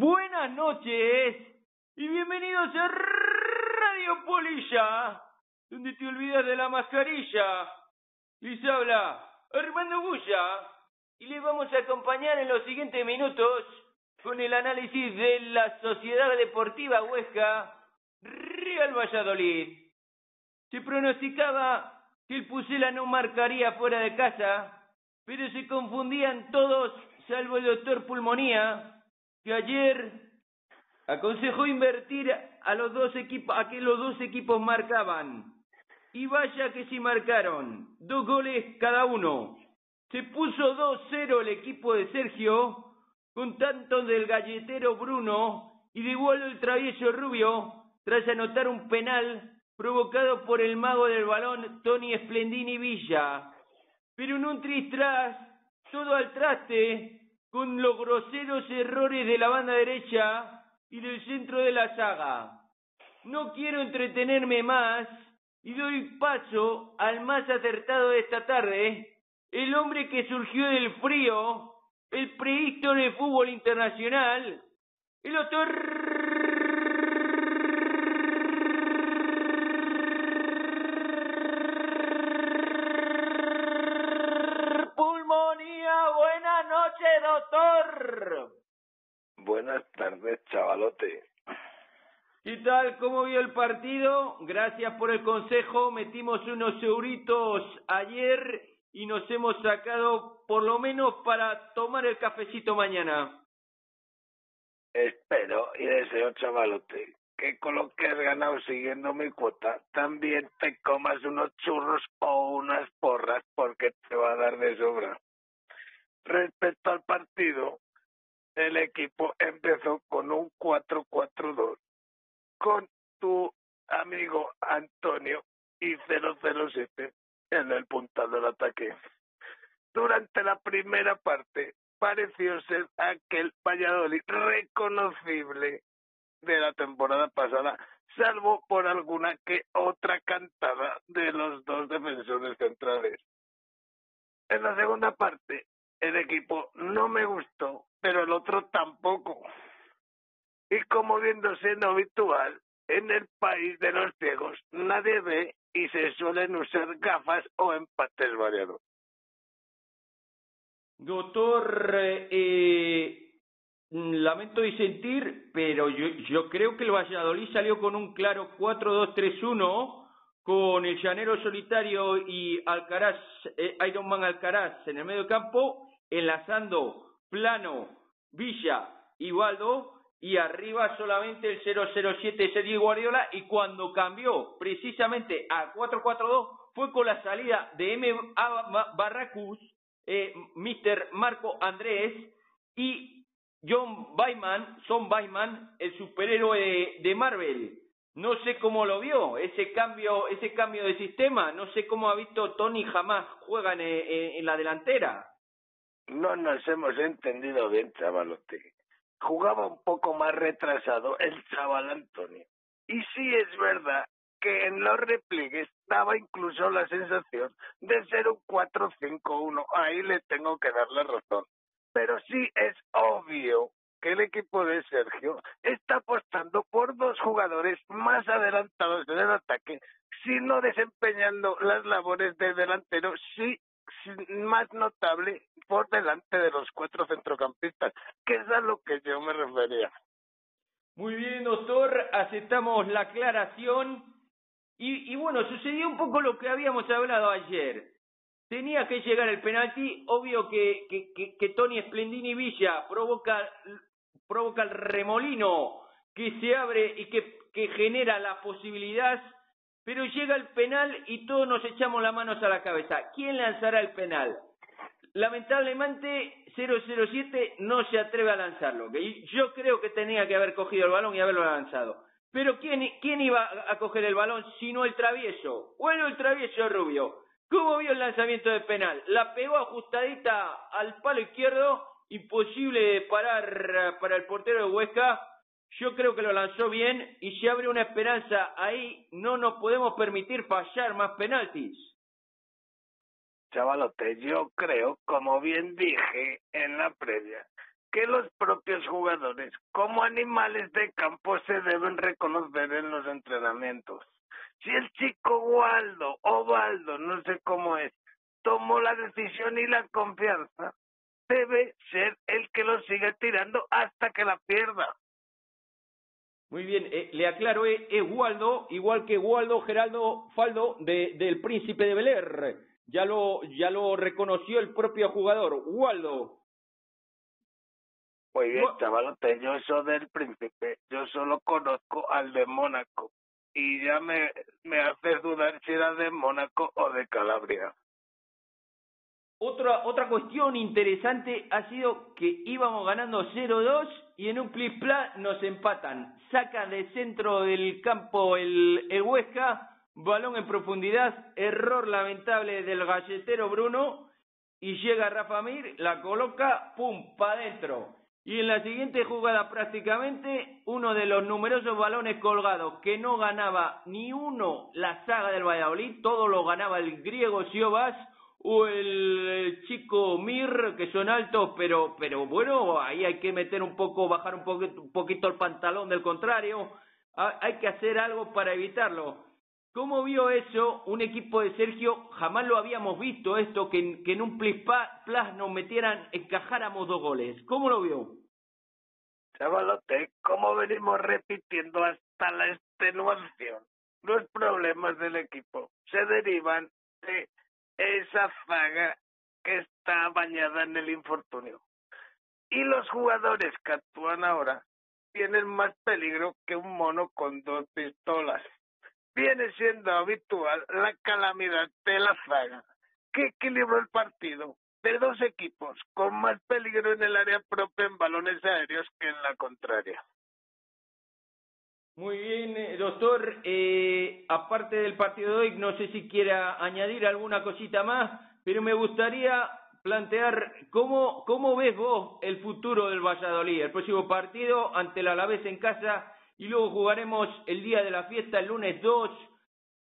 Buenas noches y bienvenidos a Radio Polilla, donde te olvidas de la mascarilla. Les habla Armando Bulla y les vamos a acompañar en los siguientes minutos con el análisis de la Sociedad Deportiva Huesca Real Valladolid. Se pronosticaba que el Pusela no marcaría fuera de casa, pero se confundían todos salvo el doctor Pulmonía, que ayer aconsejó invertir a los dos equipos, a que los dos equipos marcaban. Y vaya que sí marcaron, dos goles cada uno. Se puso 2-0 el equipo de Sergio, con tanto del galletero Bruno y de igual el travieso Rubio, tras anotar un penal provocado por el mago del balón Tony Splendini Villa. Pero en un tristras, todo al traste, con los groseros errores de la banda derecha y del centro de la saga. No quiero entretenerme más y doy paso al más acertado de esta tarde, el hombre que surgió del frío, el prehisto del fútbol internacional, el doctor Pulmonía. Buenas noches, doctor. Buenas chavalote. ¿Qué tal? ¿Cómo vio el partido? Gracias por el consejo. Metimos unos euritos ayer y nos hemos sacado por lo menos para tomar el cafecito mañana. Espero y deseo, chavalote, que con lo que has ganado siguiendo mi cuota, también te comas unos churros o unas porras porque te va a dar de sobra. Respecto al partido, el equipo empezó con un 4-4-2 con tu amigo Antonio y 007 en el puntal del ataque. Durante la primera parte pareció ser aquel Valladolid reconocible de la temporada pasada, salvo por alguna que otra cantada de los dos defensores centrales. En la segunda parte, el equipo no me gustó, pero el otro tampoco. Y como viendo siendo habitual, en el país de los ciegos nadie ve y se suelen usar gafas o empates variados. Doctor, eh, lamento disentir, pero yo, yo creo que el Valladolid salió con un claro 4-2-3-1 con el llanero solitario y Alcaraz, eh, Ironman Alcaraz en el medio campo, enlazando Plano, Villa y Waldo, y arriba solamente el 007 Sergio Guardiola, y cuando cambió precisamente a 4-4-2 fue con la salida de M. Barracus, eh, Mr. Marco Andrés y John Byman, Son Byman, el superhéroe de, Marvel. No sé cómo lo vio ese cambio, ese cambio de sistema. No sé cómo ha visto Tony jamás juega en, en la delantera. No nos hemos entendido bien, chavalote. Jugaba un poco más retrasado el chaval Antonio. Y sí es verdad que en los repliegues daba incluso la sensación de ser un 4-5-1. Ahí le tengo que darle razón. Pero sí es obvio que el equipo de Sergio está apostando por dos jugadores más adelantados en el ataque, sino desempeñando las labores de delantero, sí más notable por delante de los cuatro centrocampistas, que es a lo que yo me refería. Muy bien, doctor, aceptamos la aclaración. Y, y bueno, sucedió un poco lo que habíamos hablado ayer. Tenía que llegar el penalti, obvio que, que, que, que Tony Splendini Villa provoca, provoca el remolino que se abre y que, que genera la posibilidad pero llega el penal y todos nos echamos las manos a la cabeza. ¿Quién lanzará el penal? Lamentablemente 007 no se atreve a lanzarlo. Yo creo que tenía que haber cogido el balón y haberlo lanzado. Pero ¿quién, quién iba a coger el balón si no el travieso? Bueno, el travieso rubio. ¿Cómo vio el lanzamiento de penal? La pegó ajustadita al palo izquierdo, imposible de parar para el portero de Huesca yo creo que lo lanzó bien y se abre una esperanza ahí. No nos podemos permitir fallar más penaltis. Chavalote, yo creo, como bien dije en la previa, que los propios jugadores, como animales de campo, se deben reconocer en los entrenamientos. Si el chico Waldo o Waldo, no sé cómo es, tomó la decisión y la confianza, debe ser el que lo siga tirando hasta que la pierda. Muy bien, eh, le aclaro, eh, es Waldo, igual que Waldo Geraldo Faldo de, del Príncipe de Beler. Ya lo, ya lo reconoció el propio jugador, Waldo. Muy bien, chavalote, yo soy del Príncipe, yo solo conozco al de Mónaco y ya me, me hace dudar si era de Mónaco o de Calabria. Otra, otra cuestión interesante ha sido que íbamos ganando 0-2 y en un plis nos empatan. Saca de centro del campo el, el Huesca, balón en profundidad, error lamentable del galletero Bruno y llega Rafa Mir, la coloca, pum, pa' adentro. Y en la siguiente jugada prácticamente uno de los numerosos balones colgados que no ganaba ni uno la saga del Valladolid, todo lo ganaba el griego Siobas o el chico Mir, que son altos, pero, pero bueno, ahí hay que meter un poco, bajar un poquito, un poquito el pantalón del contrario, hay que hacer algo para evitarlo. ¿Cómo vio eso un equipo de Sergio? Jamás lo habíamos visto esto, que, que en un plus nos metieran, encajáramos dos goles. ¿Cómo lo vio? Chavalote, como venimos repitiendo hasta la extenuación, los problemas del equipo se derivan de esa zaga que está bañada en el infortunio. Y los jugadores que actúan ahora tienen más peligro que un mono con dos pistolas. Viene siendo habitual la calamidad de la zaga, que equilibró el partido de dos equipos con más peligro en el área propia en balones aéreos que en la contraria. Muy bien, eh, doctor. Eh, aparte del partido de hoy, no sé si quiera añadir alguna cosita más, pero me gustaría plantear cómo, cómo ves vos el futuro del Valladolid, el próximo partido ante el Alavés en casa y luego jugaremos el día de la fiesta, el lunes 2,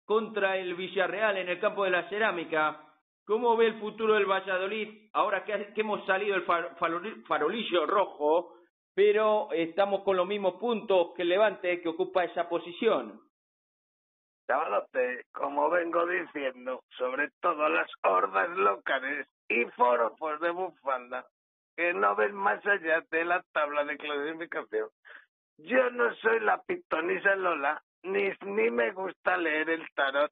contra el Villarreal en el campo de la cerámica. ¿Cómo ve el futuro del Valladolid ahora que, que hemos salido el farolillo rojo? Pero estamos con los mismos puntos que Levante que ocupa esa posición. Chavalote, como vengo diciendo, sobre todo las hordas locales y forofos de bufanda que no ven más allá de la tabla de clasificación. Yo no soy la pitonisa Lola, ni, ni me gusta leer el tarot,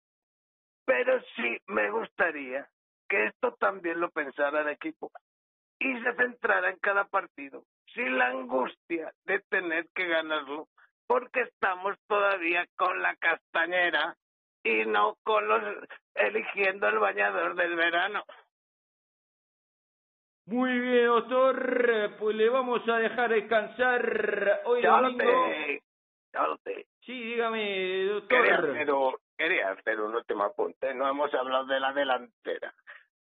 pero sí me gustaría que esto también lo pensara el equipo y se centrara en cada partido sin la angustia de tener que ganarlo, porque estamos todavía con la castañera y no con los eligiendo el bañador del verano. Muy bien, doctor, pues le vamos a dejar descansar hoy domingo. Sí, dígame, doctor. Quería hacer, quería hacer un último apunte. No hemos hablado de la delantera.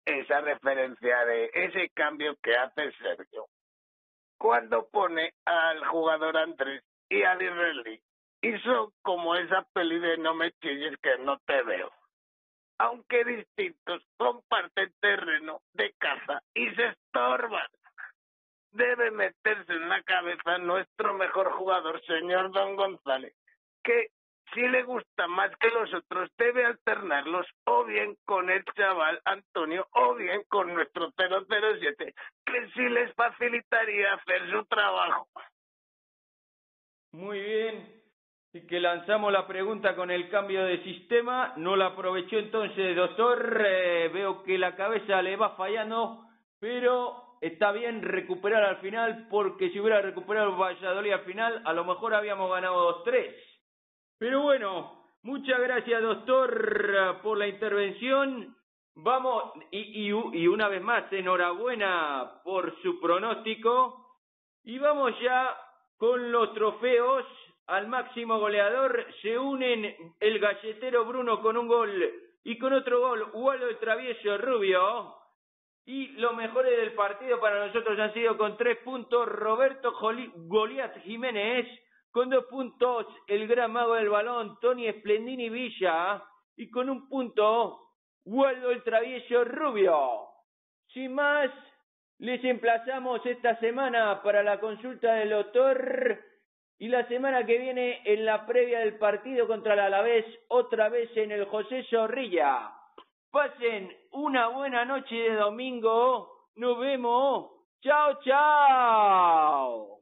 Esa referencia de ese cambio que hace Sergio cuando pone al jugador Andrés y al israelí. Son como esa peli de no me chilles que no te veo. Aunque distintos, comparten terreno de casa y se estorban. Debe meterse en la cabeza nuestro mejor jugador, señor Don González, que si le gusta más que los otros, debe alternarlos o bien con el chaval Antonio o bien con nuestro 007, que sí les facilitaría hacer su trabajo. Muy bien. Y que lanzamos la pregunta con el cambio de sistema, no la aprovechó entonces, doctor. Eh, veo que la cabeza le va fallando, pero está bien recuperar al final, porque si hubiera recuperado Valladolid al final, a lo mejor habíamos ganado dos tres. Pero bueno, muchas gracias doctor por la intervención. Vamos, y, y, una vez más, enhorabuena por su pronóstico. Y vamos ya con los trofeos al máximo goleador. Se unen el galletero Bruno con un gol y con otro gol Waldo el travieso Rubio. Y los mejores del partido para nosotros han sido con tres puntos Roberto Goliat Jiménez con dos puntos el gran mago del balón, Tony Splendini Villa, y con un punto, Waldo el travieso Rubio. Sin más, Les emplazamos esta semana para la consulta del doctor y la semana que viene en la previa del partido contra el Alavés, otra vez en el José Zorrilla. Pasen una buena noche de domingo. Nos vemos. Chao, chao.